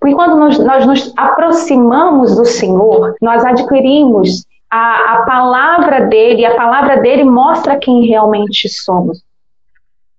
Porque quando nós, nós nos aproximamos do Senhor, nós adquirimos a, a palavra dele, a palavra dele mostra quem realmente somos.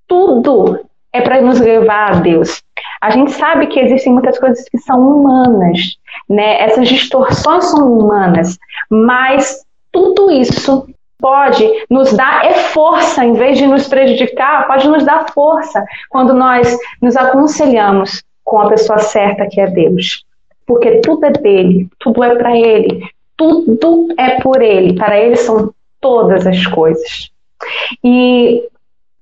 Tudo é para nos levar a Deus. A gente sabe que existem muitas coisas que são humanas, né? Essas distorções são humanas, mas tudo isso pode nos dar é força, em vez de nos prejudicar, pode nos dar força quando nós nos aconselhamos com a pessoa certa que é Deus. Porque tudo é dele, tudo é para ele, tudo é por Ele, para Ele são todas as coisas. E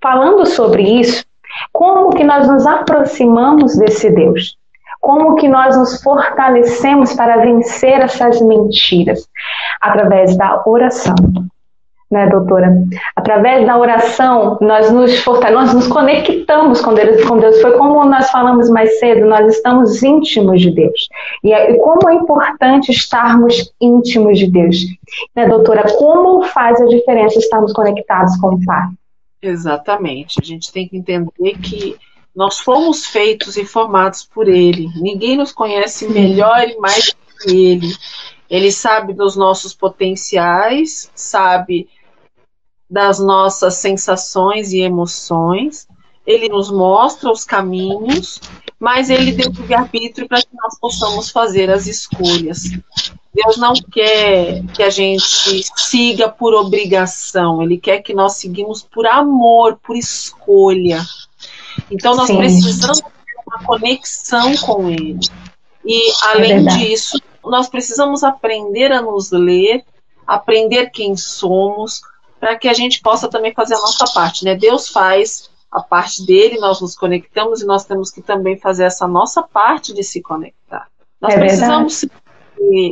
falando sobre isso, como que nós nos aproximamos desse Deus? Como que nós nos fortalecemos para vencer essas mentiras? Através da oração né, doutora? Através da oração, nós nos nós nos conectamos com Deus, com Deus. Foi como nós falamos mais cedo, nós estamos íntimos de Deus. E, e como é importante estarmos íntimos de Deus. Né, doutora? Como faz a diferença estarmos conectados com o Pai? Exatamente. A gente tem que entender que nós fomos feitos e formados por Ele. Ninguém nos conhece melhor e mais que Ele. Ele sabe dos nossos potenciais, sabe das nossas sensações e emoções, ele nos mostra os caminhos, mas ele deu o arbítrio para que nós possamos fazer as escolhas. Deus não quer que a gente siga por obrigação, ele quer que nós seguimos por amor, por escolha. Então nós Sim. precisamos ter uma conexão com ele. E é além é disso, nós precisamos aprender a nos ler, aprender quem somos, para que a gente possa também fazer a nossa parte, né? Deus faz a parte dele, nós nos conectamos e nós temos que também fazer essa nossa parte de se conectar. Nós é precisamos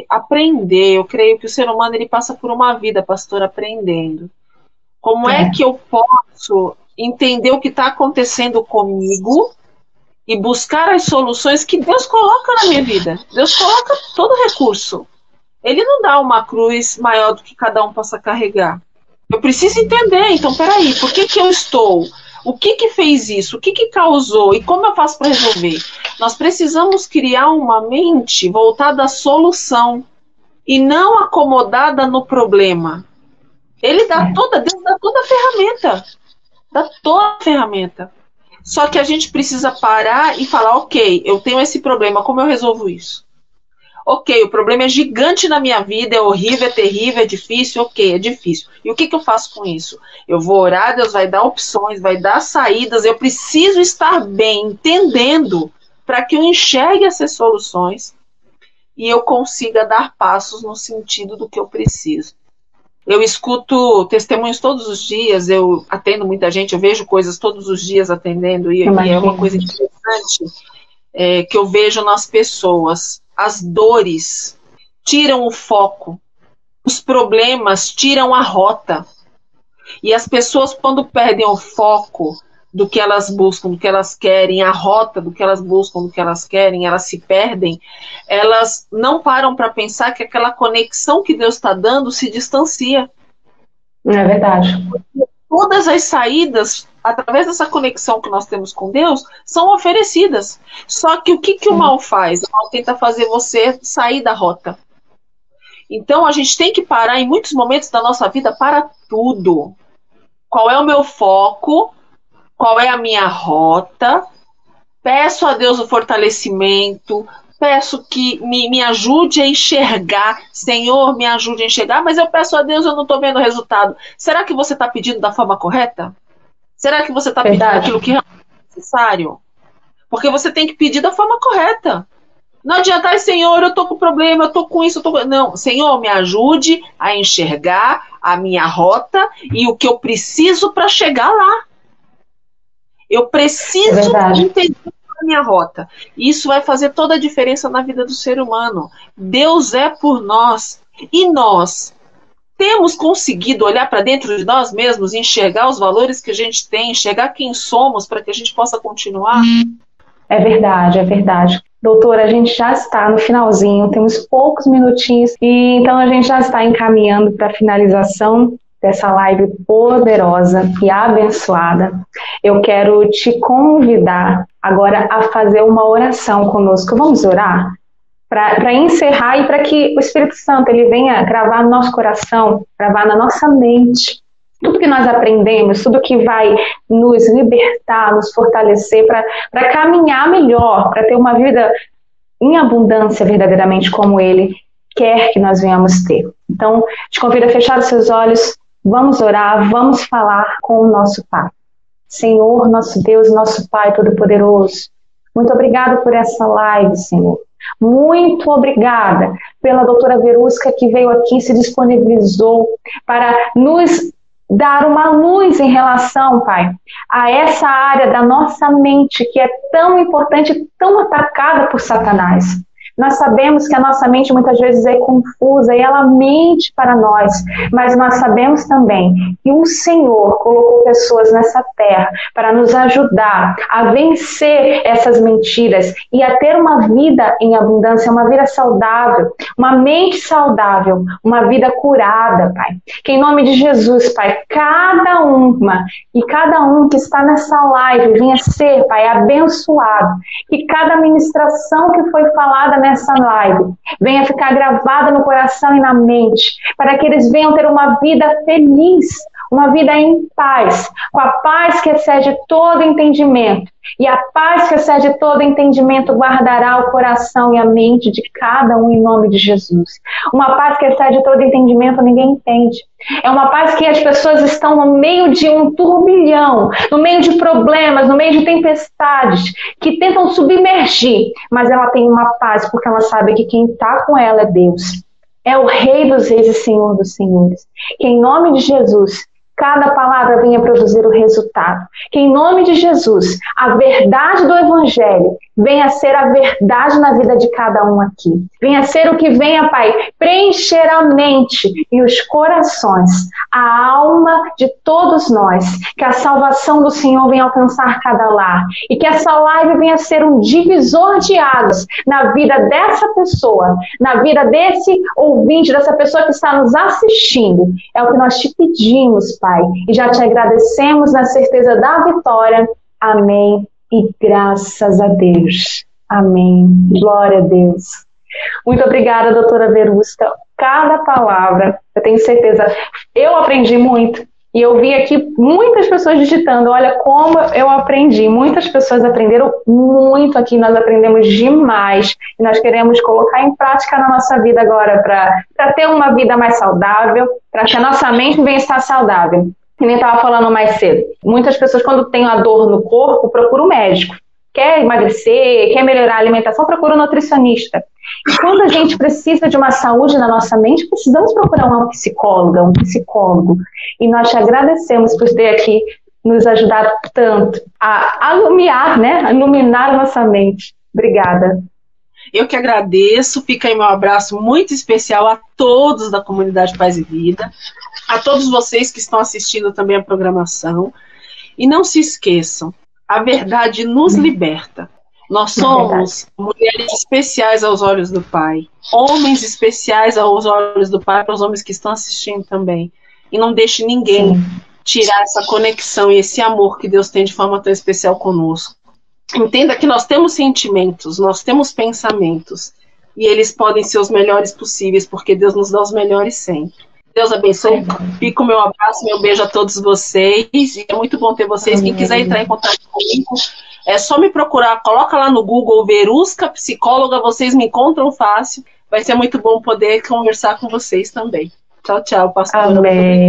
aprender. Eu creio que o ser humano ele passa por uma vida, pastor, aprendendo. Como é, é que eu posso entender o que está acontecendo comigo e buscar as soluções que Deus coloca na minha vida? Deus coloca todo recurso. Ele não dá uma cruz maior do que cada um possa carregar. Eu preciso entender, então, peraí, por que, que eu estou? O que que fez isso? O que que causou? E como eu faço para resolver? Nós precisamos criar uma mente voltada à solução e não acomodada no problema. Ele dá é. toda, Deus dá toda a ferramenta. Dá toda a ferramenta. Só que a gente precisa parar e falar, ok, eu tenho esse problema, como eu resolvo isso? Ok, o problema é gigante na minha vida, é horrível, é terrível, é difícil, ok, é difícil. E o que, que eu faço com isso? Eu vou orar, Deus vai dar opções, vai dar saídas, eu preciso estar bem, entendendo, para que eu enxergue essas soluções e eu consiga dar passos no sentido do que eu preciso. Eu escuto testemunhos todos os dias, eu atendo muita gente, eu vejo coisas todos os dias atendendo, e, e é uma coisa interessante é, que eu vejo nas pessoas as dores tiram o foco, os problemas tiram a rota. E as pessoas, quando perdem o foco do que elas buscam, do que elas querem, a rota do que elas buscam, do que elas querem, elas se perdem, elas não param para pensar que aquela conexão que Deus está dando se distancia. É verdade. Todas as saídas através dessa conexão que nós temos com Deus, são oferecidas. Só que o que, que o mal faz? O mal tenta fazer você sair da rota. Então a gente tem que parar em muitos momentos da nossa vida para tudo. Qual é o meu foco? Qual é a minha rota? Peço a Deus o fortalecimento, peço que me, me ajude a enxergar. Senhor, me ajude a enxergar, mas eu peço a Deus, eu não estou vendo o resultado. Será que você está pedindo da forma correta? Será que você está pedindo aquilo que é necessário? Porque você tem que pedir da forma correta. Não adianta, Senhor, eu tô com problema, eu tô com isso, eu tô com... Não, Senhor, me ajude a enxergar a minha rota e o que eu preciso para chegar lá. Eu preciso é entender a minha rota. Isso vai fazer toda a diferença na vida do ser humano. Deus é por nós. E nós temos conseguido olhar para dentro de nós mesmos, enxergar os valores que a gente tem, enxergar quem somos para que a gente possa continuar? É verdade, é verdade. Doutora, a gente já está no finalzinho, temos poucos minutinhos, e então a gente já está encaminhando para a finalização dessa live poderosa e abençoada. Eu quero te convidar agora a fazer uma oração conosco. Vamos orar? para encerrar e para que o Espírito Santo ele venha gravar no nosso coração, gravar na nossa mente tudo que nós aprendemos, tudo que vai nos libertar, nos fortalecer para caminhar melhor, para ter uma vida em abundância verdadeiramente como Ele quer que nós venhamos ter. Então, te convido a fechar os seus olhos, vamos orar, vamos falar com o nosso Pai. Senhor, nosso Deus, nosso Pai Todo-Poderoso, muito obrigado por essa live, Senhor. Muito obrigada pela doutora Verusca que veio aqui se disponibilizou para nos dar uma luz em relação, Pai, a essa área da nossa mente que é tão importante, tão atacada por Satanás. Nós sabemos que a nossa mente muitas vezes é confusa e ela mente para nós, mas nós sabemos também que o Senhor colocou pessoas nessa terra para nos ajudar a vencer essas mentiras e a ter uma vida em abundância, uma vida saudável, uma mente saudável, uma vida curada, Pai. Que em nome de Jesus, Pai, cada uma e cada um que está nessa live venha ser, Pai, abençoado. Que cada ministração que foi falada nessa nessa live venha ficar gravada no coração e na mente, para que eles venham ter uma vida feliz, uma vida em paz, com a paz que excede todo entendimento. E a paz que excede todo entendimento guardará o coração e a mente de cada um em nome de Jesus. Uma paz que excede todo entendimento, ninguém entende. É uma paz que as pessoas estão no meio de um turbilhão, no meio de problemas, no meio de tempestades, que tentam submergir, mas ela tem uma paz porque ela sabe que quem está com ela é Deus. É o Rei dos Reis e Senhor dos Senhores. Que em nome de Jesus cada palavra venha produzir o resultado. Que em nome de Jesus, a verdade do Evangelho venha ser a verdade na vida de cada um aqui. Venha ser o que venha, Pai, preencher a mente e os corações, a alma de todos nós. Que a salvação do Senhor venha alcançar cada lar e que essa live venha ser um divisor de águas na vida dessa pessoa, na vida desse ouvinte, dessa pessoa que está nos assistindo. É o que nós te pedimos, Pai, e já te agradecemos na certeza da vitória. Amém e graças a Deus. Amém. Glória a Deus. Muito obrigada, doutora Verusca. Cada palavra, eu tenho certeza, eu aprendi muito. E eu vi aqui muitas pessoas digitando, olha como eu aprendi. Muitas pessoas aprenderam muito aqui, nós aprendemos demais. E nós queremos colocar em prática na nossa vida agora para ter uma vida mais saudável, para que a nossa mente venha estar saudável que nem estava falando mais cedo. Muitas pessoas, quando têm a dor no corpo, procuram um médico. Quer emagrecer, quer melhorar a alimentação, procura um nutricionista. E quando a gente precisa de uma saúde na nossa mente, precisamos procurar uma psicóloga, um psicólogo. E nós te agradecemos por ter aqui nos ajudado tanto a iluminar, né? A iluminar a nossa mente. Obrigada. Eu que agradeço, fica aí meu abraço muito especial a todos da comunidade Paz e Vida, a todos vocês que estão assistindo também a programação. E não se esqueçam, a verdade nos liberta. Nós é somos é mulheres especiais aos olhos do Pai, homens especiais aos olhos do Pai, para os homens que estão assistindo também. E não deixe ninguém Sim. tirar essa conexão e esse amor que Deus tem de forma tão especial conosco. Entenda que nós temos sentimentos, nós temos pensamentos, e eles podem ser os melhores possíveis, porque Deus nos dá os melhores sempre. Deus abençoe. Fico meu abraço, meu beijo a todos vocês. E é muito bom ter vocês. Quem quiser entrar em contato comigo, é só me procurar. Coloca lá no Google Verusca Psicóloga, vocês me encontram fácil. Vai ser muito bom poder conversar com vocês também. Tchau, tchau, pastor. Amém.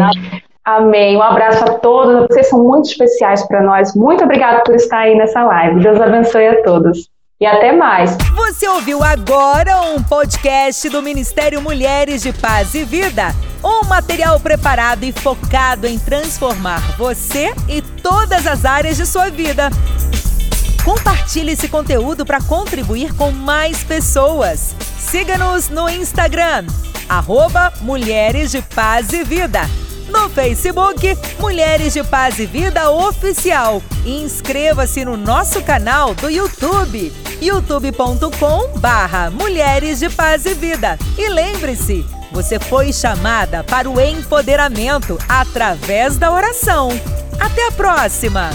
Amém. Um abraço a todos. Vocês são muito especiais para nós. Muito obrigada por estar aí nessa live. Deus abençoe a todos. E até mais. Você ouviu agora um podcast do Ministério Mulheres de Paz e Vida. Um material preparado e focado em transformar você e todas as áreas de sua vida. Compartilhe esse conteúdo para contribuir com mais pessoas. Siga-nos no Instagram, arroba Mulheres de Paz e Vida no Facebook Mulheres de Paz e Vida Oficial. E inscreva-se no nosso canal do YouTube, youtube.com barra Mulheres de Paz e Vida. E lembre-se, você foi chamada para o empoderamento através da oração. Até a próxima!